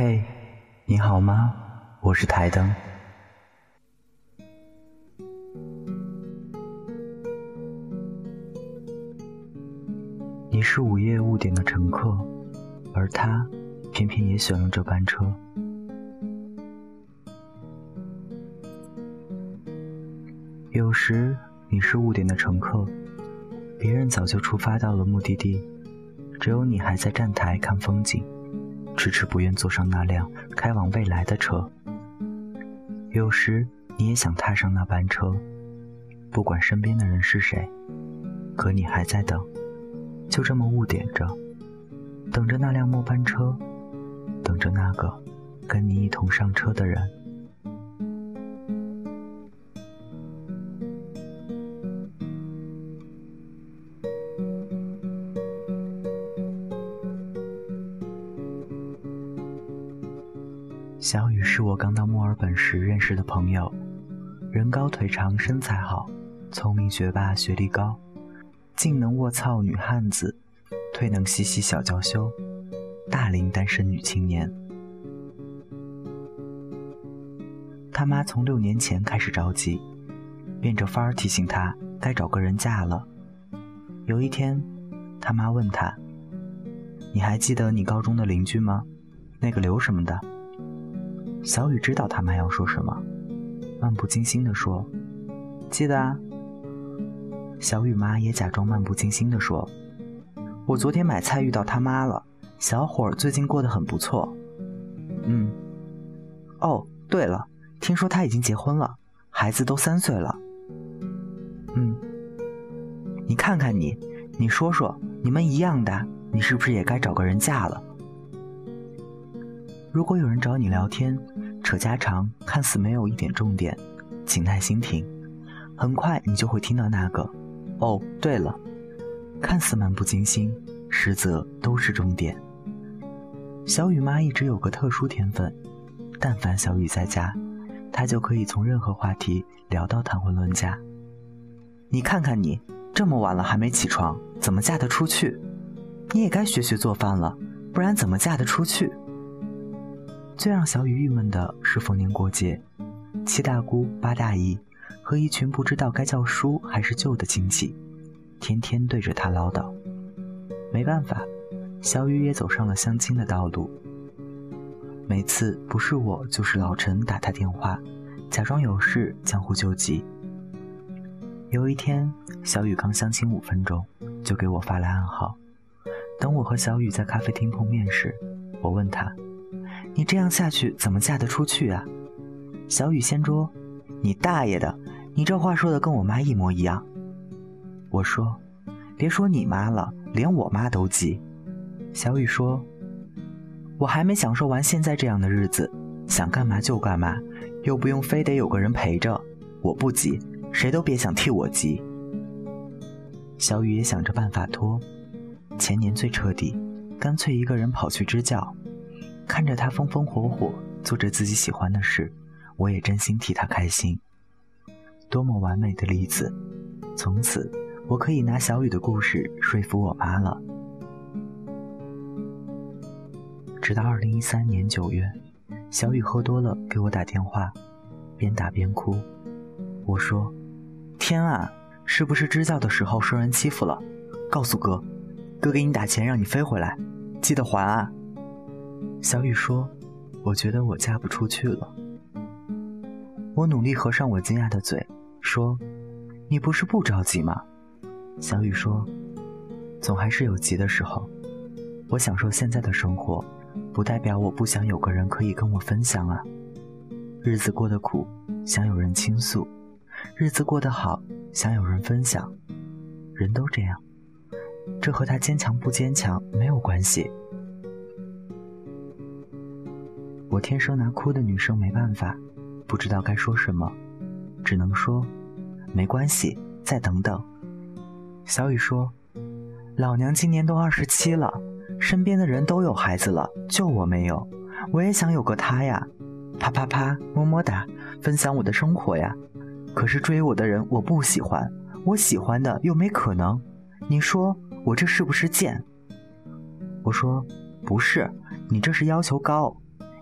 嘿，你好吗？我是台灯。你是午夜误点的乘客，而他偏偏也选了这班车。有时你是误点的乘客，别人早就出发到了目的地，只有你还在站台看风景，迟迟不愿坐上那辆开往未来的车。有时你也想踏上那班车，不管身边的人是谁，可你还在等，就这么误点着，等着那辆末班车，等着那个跟你一同上车的人。是我刚到墨尔本时认识的朋友，人高腿长身材好，聪明学霸学历高，进能卧槽女汉子，退能嬉戏小娇羞，大龄单身女青年。他妈从六年前开始着急，变着法儿提醒他该找个人嫁了。有一天，他妈问他：“你还记得你高中的邻居吗？那个刘什么的？”小雨知道他妈要说什么，漫不经心地说：“记得啊。”小雨妈也假装漫不经心地说：“我昨天买菜遇到他妈了，小伙儿最近过得很不错。”嗯。哦，对了，听说他已经结婚了，孩子都三岁了。嗯。你看看你，你说说，你们一样的，你是不是也该找个人嫁了？如果有人找你聊天，扯家常，看似没有一点重点，请耐心听，很快你就会听到那个“哦，对了”，看似漫不经心，实则都是重点。小雨妈一直有个特殊天分，但凡小雨在家，她就可以从任何话题聊到谈婚论嫁。你看看你，这么晚了还没起床，怎么嫁得出去？你也该学学做饭了，不然怎么嫁得出去？最让小雨郁闷的是逢年过节，七大姑八大姨和一群不知道该叫叔还是舅的亲戚，天天对着他唠叨。没办法，小雨也走上了相亲的道路。每次不是我就是老陈打他电话，假装有事江湖救急。有一天，小雨刚相亲五分钟，就给我发来暗号。等我和小雨在咖啡厅碰面时，我问他。你这样下去怎么嫁得出去啊？小雨掀桌，你大爷的！你这话说的跟我妈一模一样。我说，别说你妈了，连我妈都急。小雨说，我还没享受完现在这样的日子，想干嘛就干嘛，又不用非得有个人陪着。我不急，谁都别想替我急。小雨也想着办法拖，前年最彻底，干脆一个人跑去支教。看着他风风火火做着自己喜欢的事，我也真心替他开心。多么完美的例子！从此，我可以拿小雨的故事说服我妈了。直到二零一三年九月，小雨喝多了给我打电话，边打边哭。我说：“天啊，是不是支教的时候受人欺负了？告诉哥，哥给你打钱让你飞回来，记得还啊！”小雨说：“我觉得我嫁不出去了。”我努力合上我惊讶的嘴，说：“你不是不着急吗？”小雨说：“总还是有急的时候。我享受现在的生活，不代表我不想有个人可以跟我分享啊。日子过得苦，想有人倾诉；日子过得好，想有人分享。人都这样，这和他坚强不坚强没有关系。”我天生拿哭的女生没办法，不知道该说什么，只能说没关系，再等等。小雨说：“老娘今年都二十七了，身边的人都有孩子了，就我没有。我也想有个他呀，啪啪啪，么么哒，分享我的生活呀。可是追我的人我不喜欢，我喜欢的又没可能。你说我这是不是贱？”我说：“不是，你这是要求高。”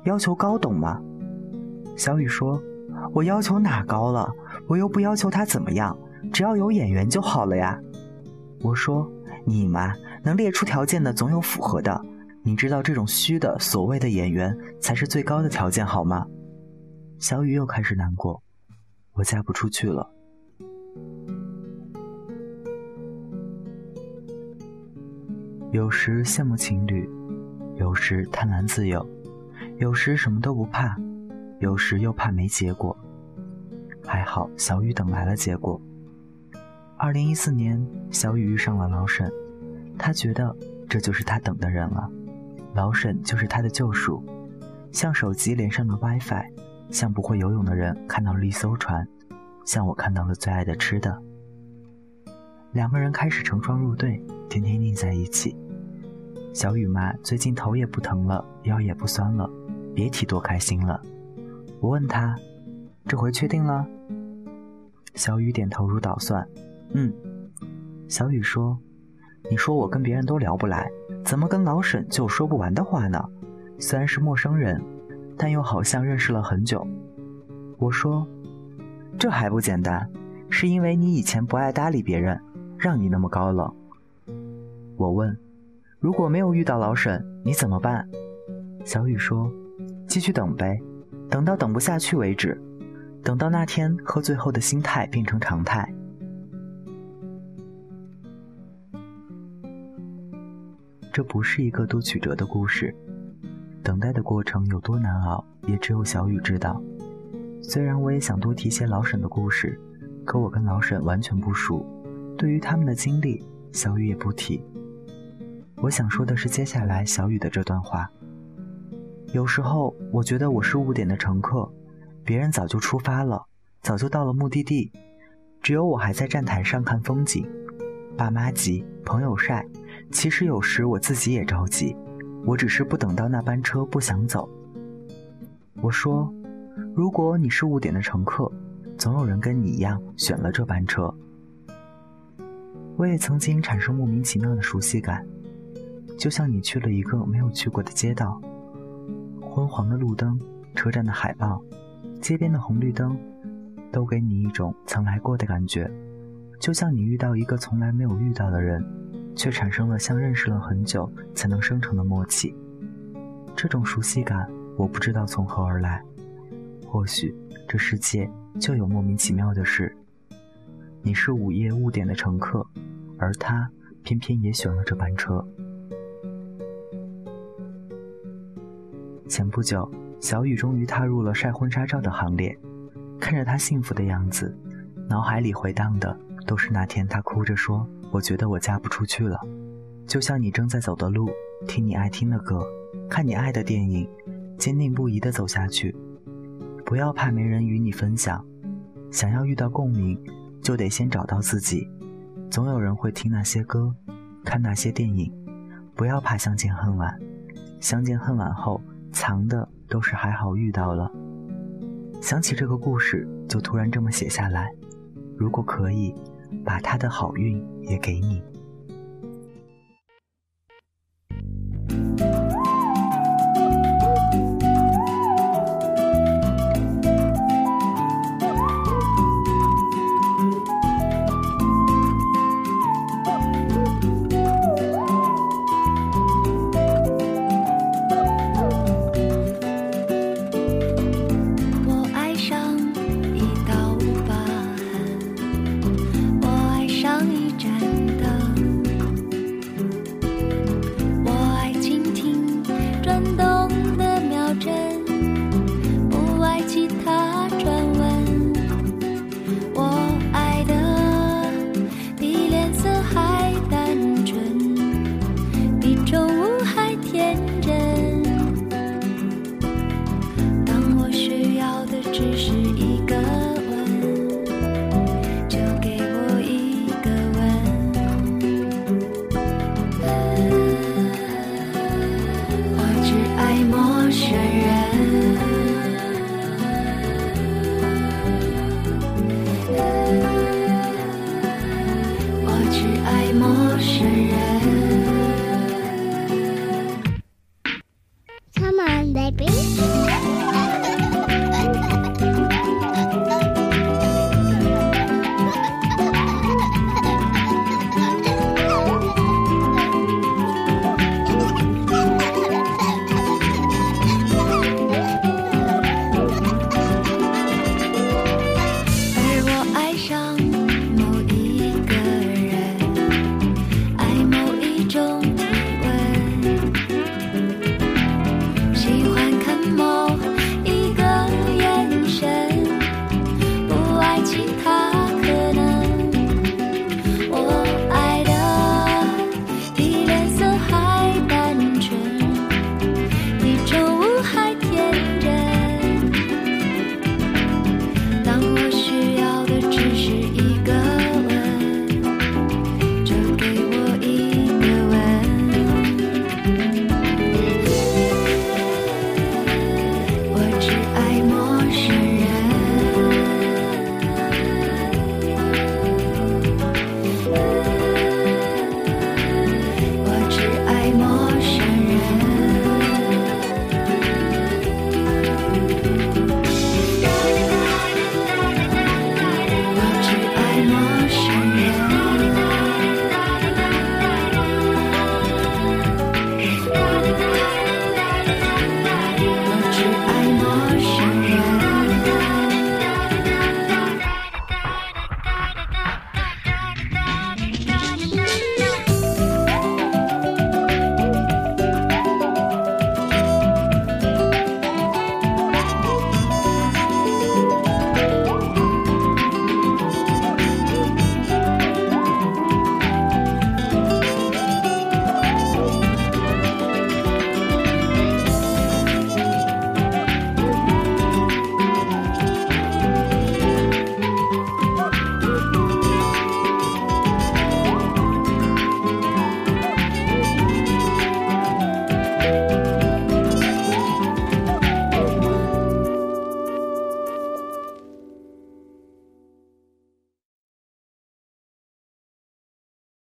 要求高懂吗？小雨说：“我要求哪高了？我又不要求他怎么样，只要有演员就好了呀。”我说：“你嘛，能列出条件的总有符合的。你知道这种虚的所谓的演员才是最高的条件好吗？”小雨又开始难过，我嫁不出去了。有时羡慕情侣，有时贪婪自由，有时什么都不怕，有时又怕没结果。还好小雨等来了结果。二零一四年，小雨遇上了老沈，他觉得这就是他等的人了。老沈就是他的救赎，像手机连上了 WiFi，像不会游泳的人看到了一艘船，像我看到了最爱的吃的。两个人开始成双入对。天天腻在一起，小雨嘛，最近头也不疼了，腰也不酸了，别提多开心了。我问他，这回确定了？小雨点头如捣蒜，嗯。小雨说：“你说我跟别人都聊不来，怎么跟老沈就有说不完的话呢？虽然是陌生人，但又好像认识了很久。”我说：“这还不简单，是因为你以前不爱搭理别人，让你那么高冷。”我问：“如果没有遇到老沈，你怎么办？”小雨说：“继续等呗，等到等不下去为止，等到那天喝醉后的心态变成常态。”这不是一个多曲折的故事，等待的过程有多难熬，也只有小雨知道。虽然我也想多提些老沈的故事，可我跟老沈完全不熟，对于他们的经历，小雨也不提。我想说的是，接下来小雨的这段话。有时候我觉得我是误点的乘客，别人早就出发了，早就到了目的地，只有我还在站台上看风景。爸妈急，朋友晒，其实有时我自己也着急，我只是不等到那班车不想走。我说，如果你是误点的乘客，总有人跟你一样选了这班车。我也曾经产生莫名其妙的熟悉感。就像你去了一个没有去过的街道，昏黄的路灯、车站的海报、街边的红绿灯，都给你一种曾来过的感觉。就像你遇到一个从来没有遇到的人，却产生了像认识了很久才能生成的默契。这种熟悉感，我不知道从何而来。或许这世界就有莫名其妙的事。你是午夜误点的乘客，而他偏偏也选了这班车。前不久，小雨终于踏入了晒婚纱照的行列。看着她幸福的样子，脑海里回荡的都是那天她哭着说：“我觉得我嫁不出去了。”就像你正在走的路，听你爱听的歌，看你爱的电影，坚定不移地走下去。不要怕没人与你分享，想要遇到共鸣，就得先找到自己。总有人会听那些歌，看那些电影。不要怕相见恨晚，相见恨晚后。藏的都是还好遇到了。想起这个故事，就突然这么写下来。如果可以，把他的好运也给你。